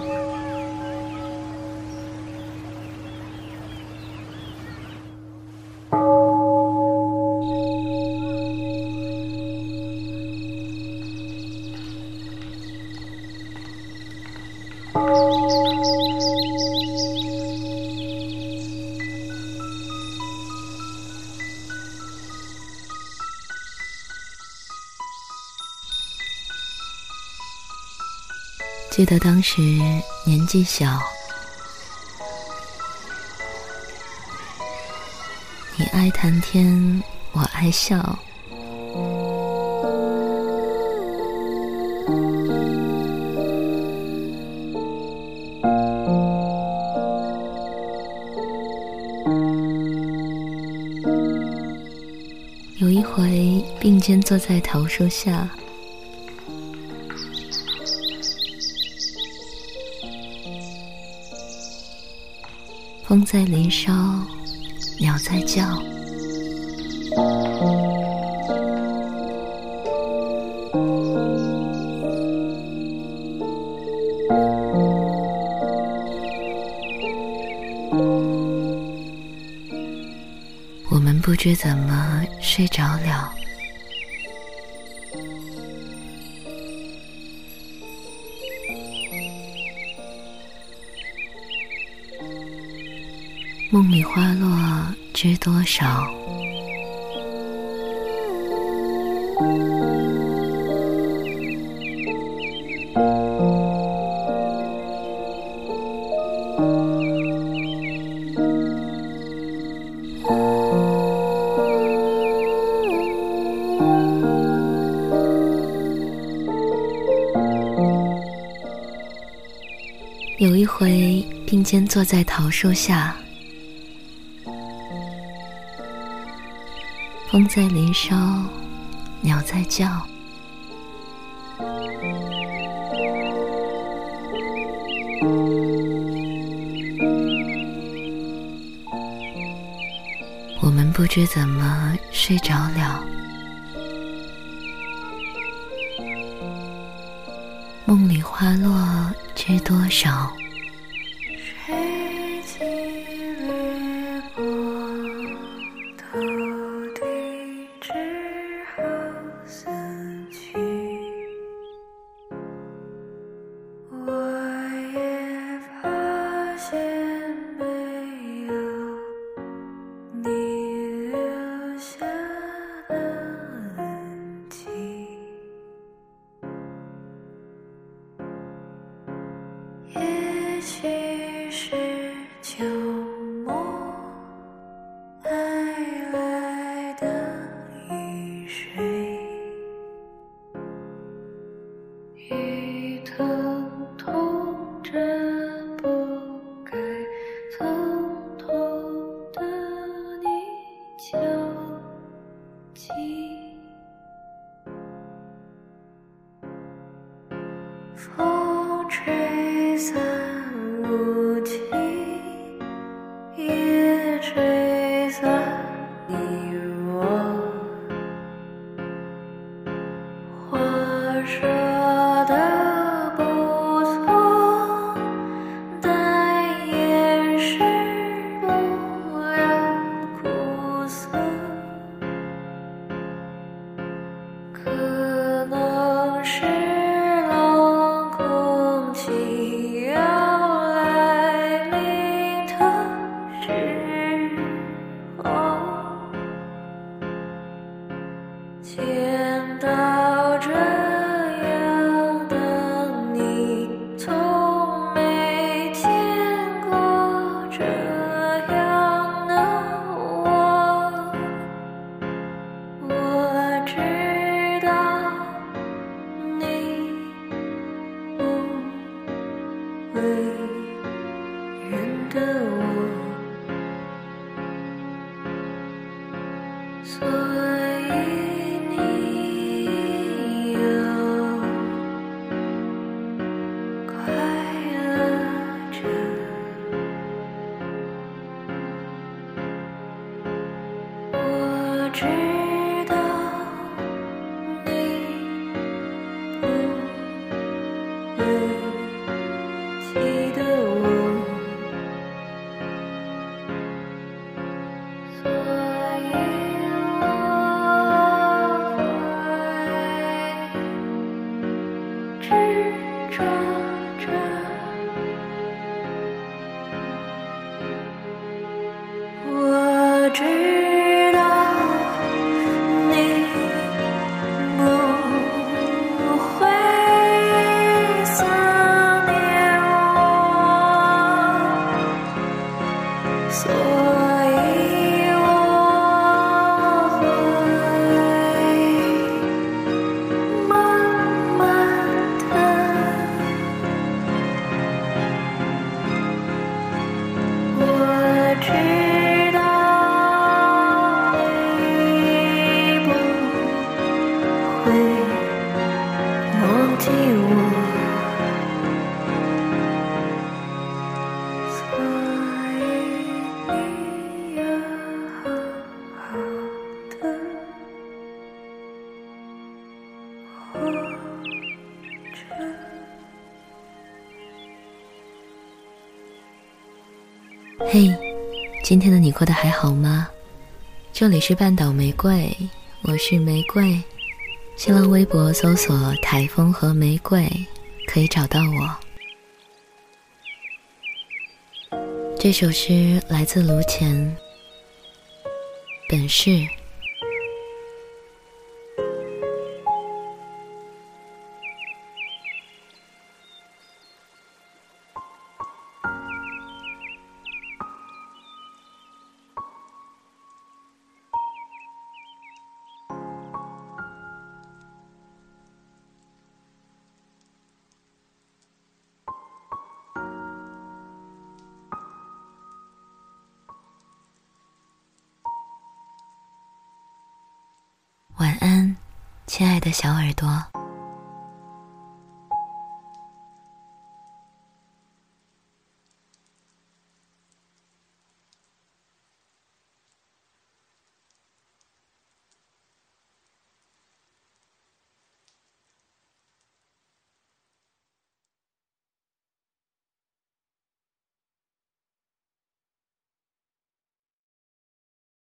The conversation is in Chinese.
Música 记得当时年纪小，你爱谈天，我爱笑。有一回并肩坐在桃树下。风在林梢，鸟在叫。我们不知怎么睡着了。梦里花落知多少？有一回，并肩坐在桃树下。风在林梢，鸟在叫。我们不知怎么睡着了，梦里花落知多少。为人的我着。我知嘿，今天的你过得还好吗？这里是半岛玫瑰，我是玫瑰。新浪微博搜索“台风和玫瑰”，可以找到我。这首诗来自卢前，本是。晚安，亲爱的小耳朵。